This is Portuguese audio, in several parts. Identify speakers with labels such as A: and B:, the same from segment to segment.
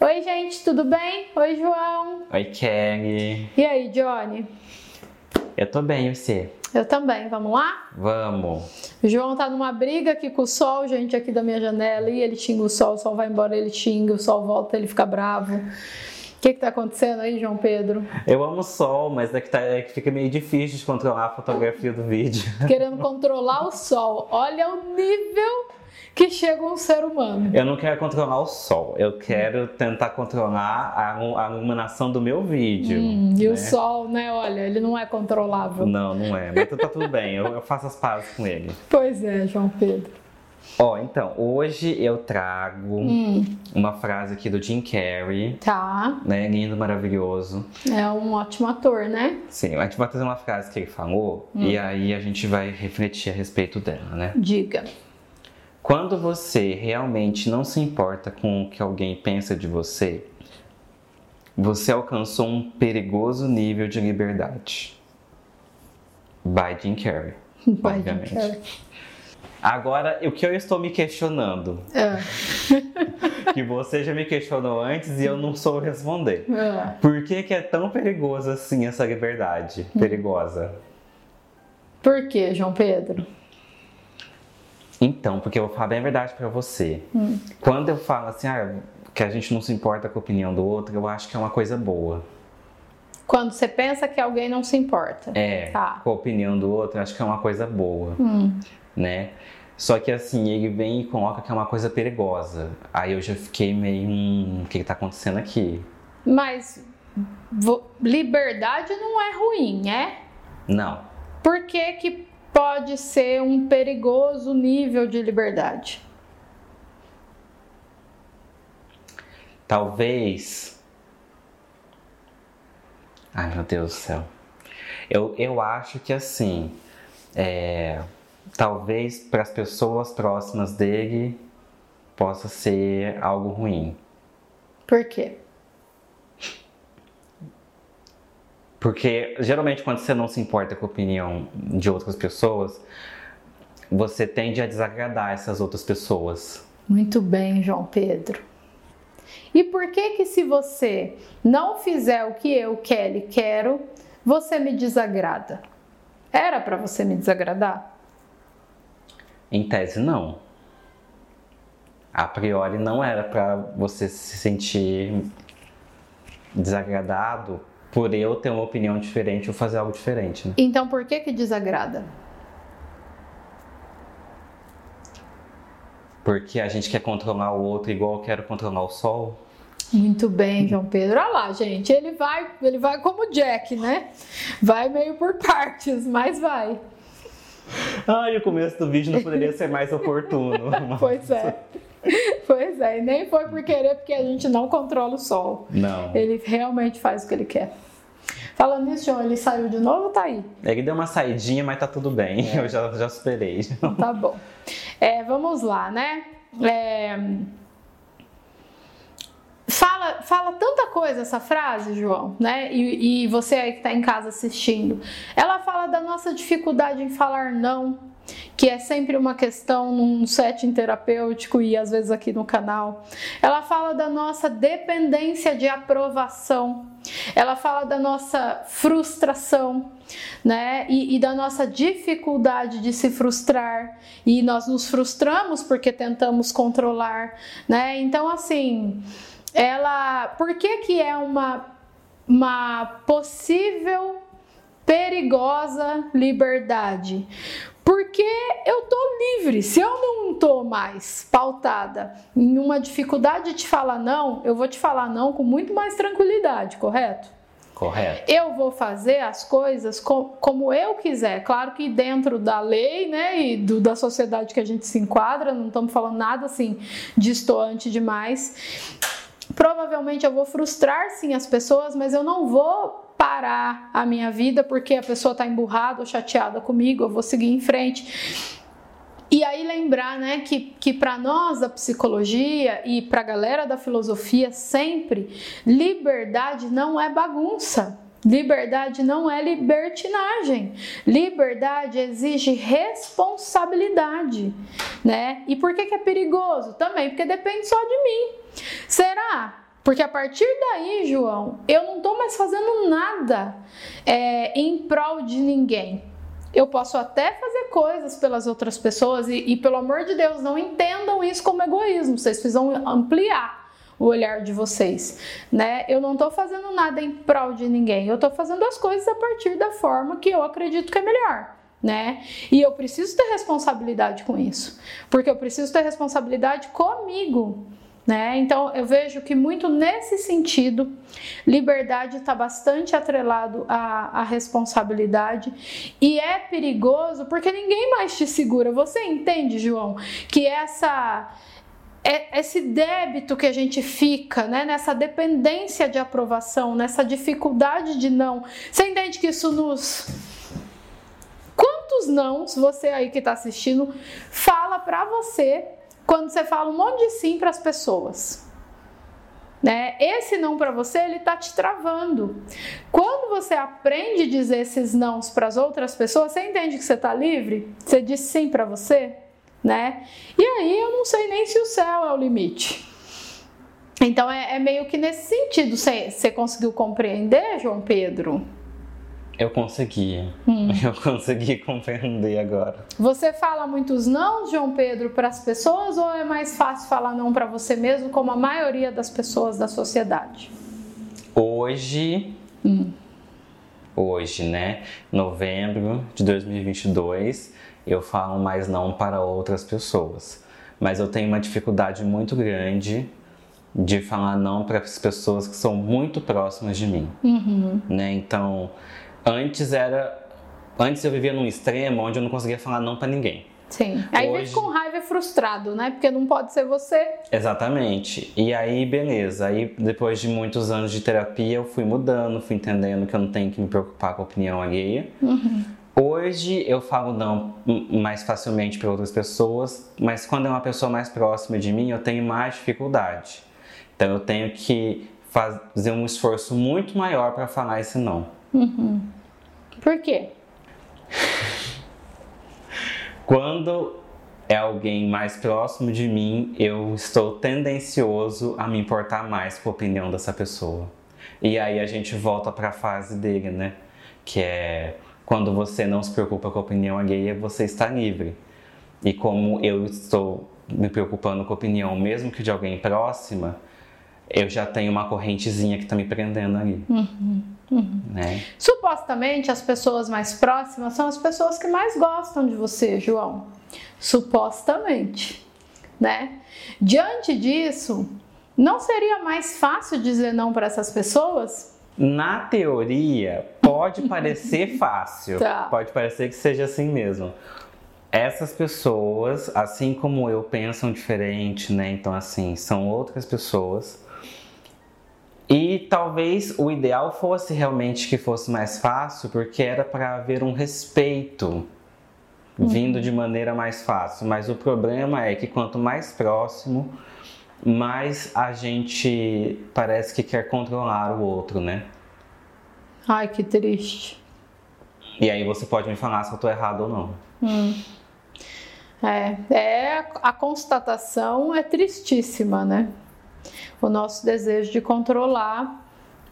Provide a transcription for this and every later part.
A: Oi, gente, tudo bem? Oi, João.
B: Oi, Kelly.
A: E aí, Johnny?
B: Eu tô bem, e você?
A: Eu também, vamos lá?
B: Vamos.
A: O João tá numa briga aqui com o sol, gente, aqui da minha janela, e ele xinga o sol, o sol vai embora, ele xinga, o sol volta, ele fica bravo. O que que tá acontecendo aí, João Pedro?
B: Eu amo o sol, mas é que, tá, é que fica meio difícil de controlar a fotografia do vídeo.
A: Querendo controlar o sol. Olha o nível que chega um ser humano.
B: Eu não quero controlar o sol, eu quero tentar controlar a, a iluminação do meu vídeo.
A: Hum, e
B: né?
A: o sol, né? Olha, ele não é controlável.
B: Não, não é, mas tá tudo bem, eu, eu faço as pazes com ele.
A: Pois é, João Pedro.
B: Ó, então, hoje eu trago
A: Hum,
B: uma frase aqui do Jim Carrey,
A: tá.
B: né? Lindo, maravilhoso.
A: É um ótimo ator, né?
B: Sim, a gente vai trazer uma frase que ele falou e aí a gente vai refletir a respeito dela, né?
A: Diga.
B: Quando você realmente não se importa com o que alguém pensa de você, você alcançou um perigoso nível de liberdade. By Jim Carrey. Obviamente.
A: Jim
B: Agora, o que eu estou me questionando?
A: É,
B: Que você já me questionou antes e eu não soube responder.
A: é.
B: Por que, que é tão perigoso assim essa liberdade? Perigosa.
A: Por que, João Pedro?
B: Então, porque eu vou falar bem a verdade pra você. Quando eu falo assim, ah, que a gente não se importa com a opinião do outro, eu acho que é uma coisa boa.
A: Quando você pensa que alguém não se importa.
B: É,
A: Tá.
B: com a opinião do outro, eu acho que é uma coisa boa, né? Só que assim, ele vem e coloca que é uma coisa perigosa. Aí eu já fiquei meio, hum, o que, que tá acontecendo aqui?
A: Mas liberdade não é ruim, é?
B: Não.
A: Por que, que pode ser um perigoso nível de liberdade?
B: Talvez. Ai meu Deus do céu. Eu, eu acho que assim. É, talvez para as pessoas próximas dele possa ser algo ruim.
A: Por quê?
B: Porque geralmente quando você não se importa com a opinião de outras pessoas, você tende a desagradar essas outras pessoas.
A: Muito bem, João Pedro. E por que que se você não fizer o que eu, Kelly, quero, você me desagrada? Era para você me desagradar?
B: Em tese, não. A priori, não era para você se sentir desagradado por eu ter uma opinião diferente ou fazer algo diferente. Né?
A: Então por que que desagrada?
B: Porque a gente quer controlar o outro igual eu quero controlar o sol.
A: Muito bem, João Pedro. Olha lá, gente, ele vai, ele vai como Jack, né? Vai meio por partes, mas vai.
B: Ai, o começo do vídeo não poderia ser mais oportuno.
A: Pois é. Pois é, e nem foi por querer, porque a gente não controla o sol.
B: Não.
A: Ele realmente faz o que ele quer. Falando nisso, João, ele saiu de novo ou tá aí?
B: Ele deu uma saidinha, mas tá tudo bem. Eu já, já superei.
A: Tá bom. É, vamos lá, né? É, Fala, fala tanta coisa essa frase, João, né? E, e você aí que tá em casa assistindo. Ela fala da nossa dificuldade em falar não, que é sempre uma questão num setting terapêutico e às vezes aqui no canal. Ela fala da nossa dependência de aprovação. Ela fala da nossa frustração, né? E, e da nossa dificuldade de se frustrar. E nós nos frustramos porque tentamos controlar, né? Então, assim, ela. Por que, que é uma, uma possível perigosa liberdade? Porque eu tô livre. Se eu não tô mais pautada em uma dificuldade de te falar não, eu vou te falar não com muito mais tranquilidade, correto?
B: Correto.
A: Eu vou fazer as coisas co- como eu quiser. Claro que dentro da lei, né, e do- da sociedade que a gente se enquadra, não estamos falando nada assim distoante demais. Provavelmente eu vou frustrar sim as pessoas, mas eu não vou parar a minha vida porque a pessoa está emburrada ou chateada comigo, eu vou seguir em frente. E aí lembrar, né, que, que para nós da psicologia e para a galera da filosofia sempre, liberdade não é bagunça. Liberdade não é libertinagem. Liberdade exige responsabilidade, né? E por que, que é perigoso? Também porque depende só de mim. Será Porque a partir daí, João, eu não estou mais fazendo nada é, em prol de ninguém. Eu posso até fazer coisas pelas outras pessoas e, e, pelo amor de Deus, não entendam isso como egoísmo. Vocês precisam ampliar o olhar de vocês, né? Eu não estou fazendo nada em prol de ninguém. Eu estou fazendo as coisas a partir da forma que eu acredito que é melhor. Né? E eu preciso ter responsabilidade com isso, porque eu preciso ter responsabilidade comigo. Né? Então eu vejo que muito nesse sentido, liberdade está bastante atrelado à, à, responsabilidade e é perigoso porque ninguém mais te segura. Você entende, João, que essa é, esse débito que a gente fica, né, nessa dependência de aprovação, nessa dificuldade de não. Você entende que isso nos quantos não você aí que está assistindo fala para você quando você fala um monte de sim para as pessoas. Né? Esse não para você, ele tá te travando. Quando você aprende a dizer esses nãos para as outras pessoas, você entende que você está livre? Você diz sim para você, né? E aí eu não sei nem se o céu é o limite. Então é, é meio que nesse sentido. Você conseguiu compreender, João Pedro?
B: Eu consegui. Hum. Eu consegui compreender agora.
A: Você fala muitos não, João Pedro, para as pessoas ou é mais fácil falar não para você mesmo, como a maioria das pessoas da sociedade?
B: Hoje, hum. hoje, né, novembro de 2022, eu falo mais não para outras pessoas. Mas eu tenho uma dificuldade muito grande de falar não para as pessoas que são muito próximas de mim, uhum. né? Então Antes era. Antes eu vivia num extremo onde eu não conseguia falar não para ninguém.
A: Sim. Aí Hoje... vive com raiva e frustrado, né? Porque não pode ser você.
B: Exatamente. E aí, beleza. Aí, depois de muitos anos de terapia, eu fui mudando, fui entendendo que eu não tenho que me preocupar com a opinião alheia. Uhum. Hoje eu falo não mais facilmente para outras pessoas, mas quando é uma pessoa mais próxima de mim, eu tenho mais dificuldade. Então eu tenho que fazer um esforço muito maior para falar esse não. Uhum.
A: Por quê?
B: Quando é alguém mais próximo de mim, eu estou tendencioso a me importar mais com a opinião dessa pessoa. E aí a gente volta para a fase dele, né? Que é quando você não se preocupa com a opinião alheia, você está livre. E como eu estou me preocupando com a opinião, mesmo que de alguém próxima, eu já tenho uma correntezinha que está me prendendo ali. Uhum,
A: uhum. Né? Supostamente, as pessoas mais próximas são as pessoas que mais gostam de você, João. Supostamente, né? Diante disso, não seria mais fácil dizer não para essas pessoas?
B: Na teoria, pode parecer fácil. Tá. Pode parecer que seja assim mesmo essas pessoas, assim como eu, pensam diferente, né? Então, assim, são outras pessoas. E talvez o ideal fosse realmente que fosse mais fácil, porque era para haver um respeito vindo de maneira mais fácil. Mas o problema é que quanto mais próximo, mais a gente parece que quer controlar o outro, né?
A: Ai, que triste.
B: E aí você pode me falar se eu tô errado ou não. Hum.
A: É, é, a constatação é tristíssima, né? O nosso desejo de controlar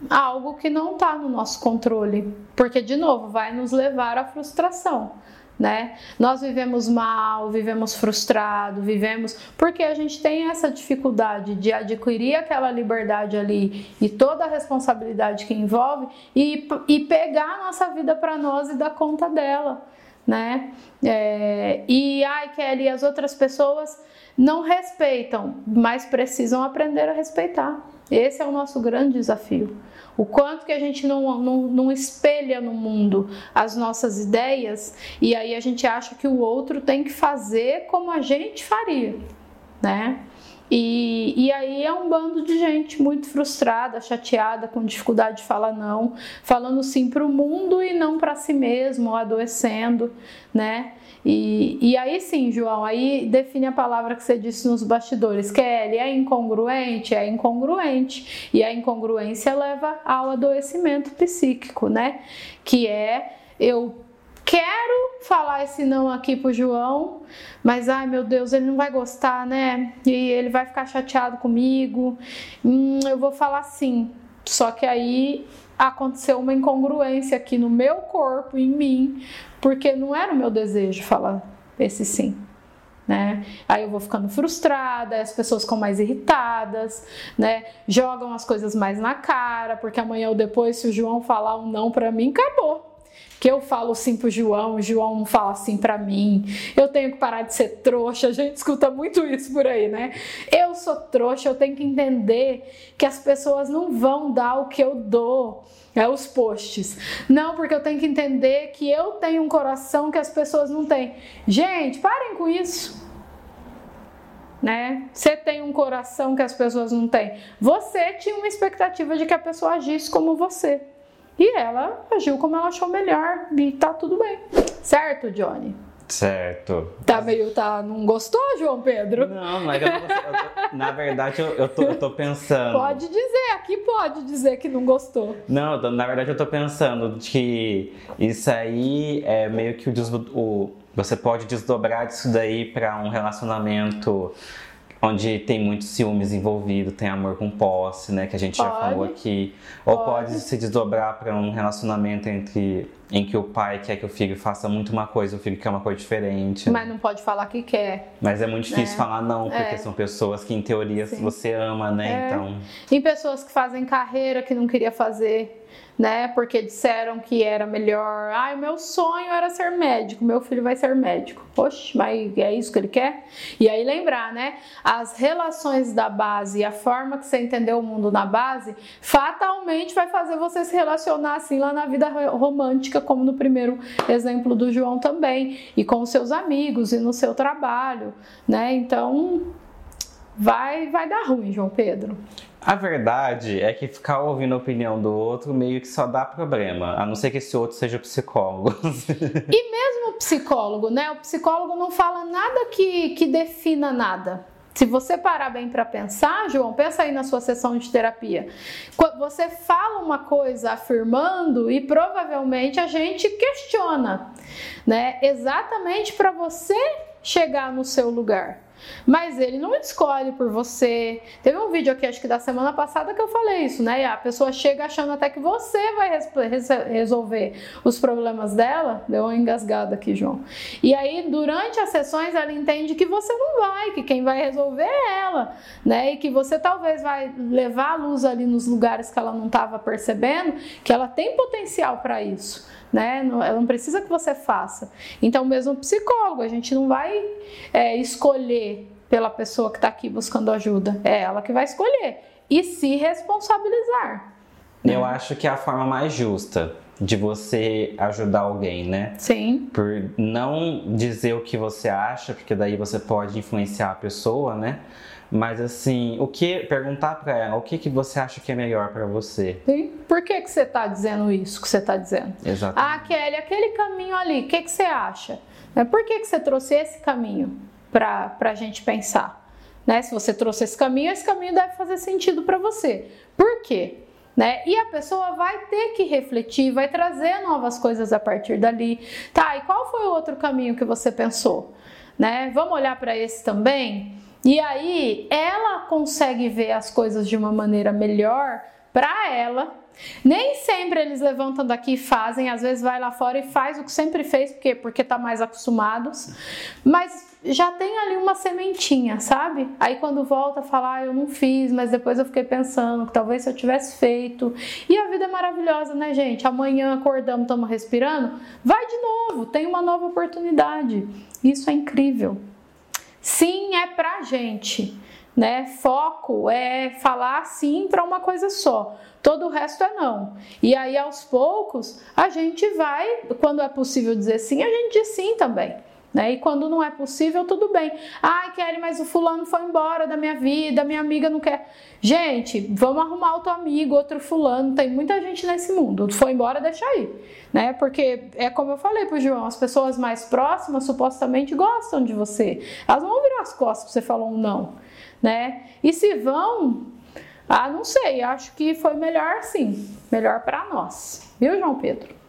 A: algo que não está no nosso controle, porque de novo vai nos levar à frustração. Né? Nós vivemos mal, vivemos frustrado, vivemos porque a gente tem essa dificuldade de adquirir aquela liberdade ali e toda a responsabilidade que envolve e, e pegar a nossa vida para nós e dar conta dela, né? É, e ai, Kelly, as outras pessoas não respeitam, mas precisam aprender a respeitar. Esse é o nosso grande desafio. O quanto que a gente não, não, não, espelha no mundo as nossas ideias e aí a gente acha que o outro tem que fazer como a gente faria, né? E, e aí é um bando de gente muito frustrada, chateada, com dificuldade de falar não, falando sim para o mundo e não para si mesmo, adoecendo, né? E, e aí sim, João, aí define a palavra que você disse nos bastidores. Kelly, é incongruente? É incongruente. E a incongruência leva ao adoecimento psíquico, né? Que é eu quero falar esse não aqui pro João, mas ai meu Deus, ele não vai gostar, né? E ele vai ficar chateado comigo. Hum, eu vou falar sim. Só que aí aconteceu uma incongruência aqui no meu corpo, em mim, porque não era o meu desejo falar esse sim. Né? Aí eu vou ficando frustrada, as pessoas ficam mais irritadas, né? Jogam as coisas mais na cara, porque amanhã ou depois, se o João falar um não para mim, acabou que eu falo sim pro João, o João não fala assim para mim. Eu tenho que parar de ser trouxa. A gente escuta muito isso por aí, né? Eu sou trouxa, eu tenho que entender que as pessoas não vão dar o que eu dou. É os posts. Não, porque eu tenho que entender que eu tenho um coração que as pessoas não têm. Gente, parem com isso. Né? Você tem um coração que as pessoas não têm. Você tinha uma expectativa de que a pessoa agisse como você. E ela agiu como ela achou melhor e tá tudo bem. Certo, Johnny?
B: Certo.
A: Tá meio, tá, não gostou, João Pedro?
B: Não, que eu não gostei. na verdade, eu, eu, tô, eu tô pensando.
A: Pode dizer, aqui pode dizer que não gostou.
B: Não, na verdade eu tô pensando que isso aí é meio que o, o você pode desdobrar disso daí para um relacionamento onde tem muitos ciúmes envolvido, tem amor com posse, né, que a gente pode, já falou aqui, ou pode, se desdobrar para um relacionamento entre em que o pai quer que o filho faça muito uma coisa, o filho quer uma coisa diferente.
A: Mas não pode falar que quer.
B: Mas é muito difícil é. falar não, porque é. são pessoas que em teoria Sim. você ama, né? É. Então.
A: Tem pessoas que fazem carreira que não queria fazer né? Porque disseram que era melhor. Ai, o meu sonho era ser médico, meu filho vai ser médico. Poxa, mas é isso que ele quer? E aí lembrar, né? As relações da base e a forma que você entendeu o mundo na base fatalmente vai fazer você se relacionar assim lá na vida romântica, como no primeiro exemplo do João também, e com os seus amigos e no seu trabalho, né? Então vai vai dar ruim, João Pedro.
B: A verdade é que ficar ouvindo a opinião do outro meio que só dá problema, a não ser que esse outro seja psicólogo.
A: e mesmo o psicólogo, né? O psicólogo não fala nada que, que defina nada. Se você parar bem para pensar, João, pensa aí na sua sessão de terapia. Você fala uma coisa afirmando e provavelmente a gente questiona, né? Exatamente para você chegar no seu lugar. Mas ele não escolhe por você. Teve um vídeo aqui, acho que da semana passada, que eu falei isso, né? E a pessoa chega achando até que você vai resolver os problemas dela. Deu uma engasgada aqui, João. E aí, durante as sessões, ela entende que você não vai, que quem vai resolver é ela, né? E que você talvez vai levar a luz ali nos lugares que ela não estava percebendo, que ela tem potencial para isso né? Ela não precisa que você faça. Então, mesmo psicólogo, a gente não vai é, escolher pela pessoa que está aqui buscando ajuda. É ela que vai escolher e se responsabilizar.
B: Eu né? acho que é a forma mais justa de você ajudar alguém, né?
A: Sim.
B: Por não dizer o que você acha, porque daí você pode influenciar a pessoa, né? Mas assim, o que perguntar para ela, o que que você acha que é melhor para você?
A: Sim. Por que que você tá dizendo isso que você tá dizendo?
B: Exatamente.
A: Ah, Kelly, aquele caminho ali, o que que você acha? Né, por que que você trouxe esse caminho para a gente pensar? Né? Se você trouxe esse caminho, esse caminho deve fazer sentido para você. Por quê? Né? E a pessoa vai ter que refletir, vai trazer novas coisas a partir dali. Tá, e qual foi o outro caminho que você pensou? Né? Vamos olhar para esse também? E aí ela consegue ver as coisas de uma maneira melhor para ela. Nem sempre eles levantam daqui e fazem, às vezes vai lá fora e faz o que sempre fez, porque porque tá mais acostumados. Mas já tem ali uma sementinha, sabe? Aí quando volta fala, ah, eu não fiz, mas depois eu fiquei pensando que talvez se eu tivesse feito. E a vida é maravilhosa, né, gente? Amanhã acordamos, estamos respirando, vai de novo, tem uma nova oportunidade. Isso é incrível. Sim é pra gente, né? Foco é falar sim para uma coisa só. Todo o resto é não. E aí aos poucos a gente vai, quando é possível dizer sim, a gente diz sim também. Né? E quando não é possível, tudo bem. Ai, Kelly, mas o fulano foi embora da minha vida, minha amiga não quer. Gente, vamos arrumar outro amigo, outro fulano. Tem muita gente nesse mundo. Foi embora, deixa aí. Né? Porque é como eu falei pro João, as pessoas mais próximas supostamente gostam de você. Elas vão virar as costas se você falou um não. Né? E se vão, ah, não sei, acho que foi melhor sim. Melhor para nós. Viu, João Pedro?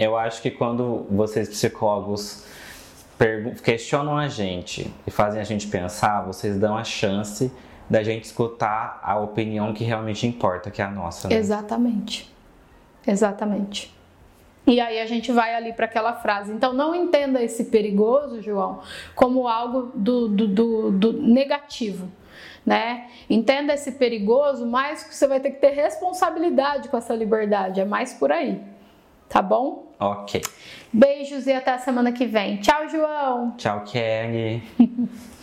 B: eu acho que quando vocês psicólogos questionam a gente e fazem a gente pensar, vocês dão a chance da gente escutar a opinião que realmente importa, que é a nossa. Né?
A: Exatamente. Exatamente. E aí a gente vai ali para aquela frase. Então não entenda esse perigoso, João, como algo do, do, do, do negativo. Né? Entenda esse perigoso, mas você vai ter que ter responsabilidade com essa liberdade. É mais por aí. Tá bom?
B: Ok.
A: Beijos e até a semana que vem. Tchau, João.
B: Tchau, Kelly.